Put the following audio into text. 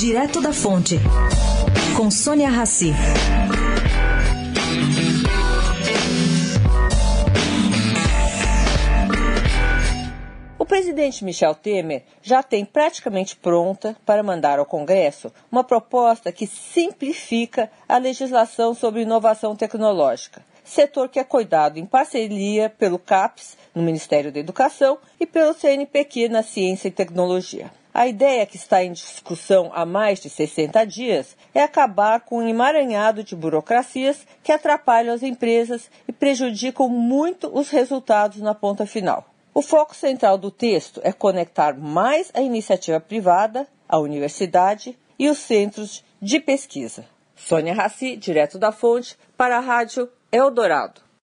Direto da Fonte, com Sônia Rassi. O presidente Michel Temer já tem praticamente pronta para mandar ao Congresso uma proposta que simplifica a legislação sobre inovação tecnológica, setor que é cuidado em parceria pelo CAPES, no Ministério da Educação, e pelo CNPq na Ciência e Tecnologia. A ideia que está em discussão há mais de 60 dias é acabar com um emaranhado de burocracias que atrapalham as empresas e prejudicam muito os resultados na ponta final. O foco central do texto é conectar mais a iniciativa privada, a universidade e os centros de pesquisa. Sônia Raci, direto da fonte, para a Rádio Eldorado.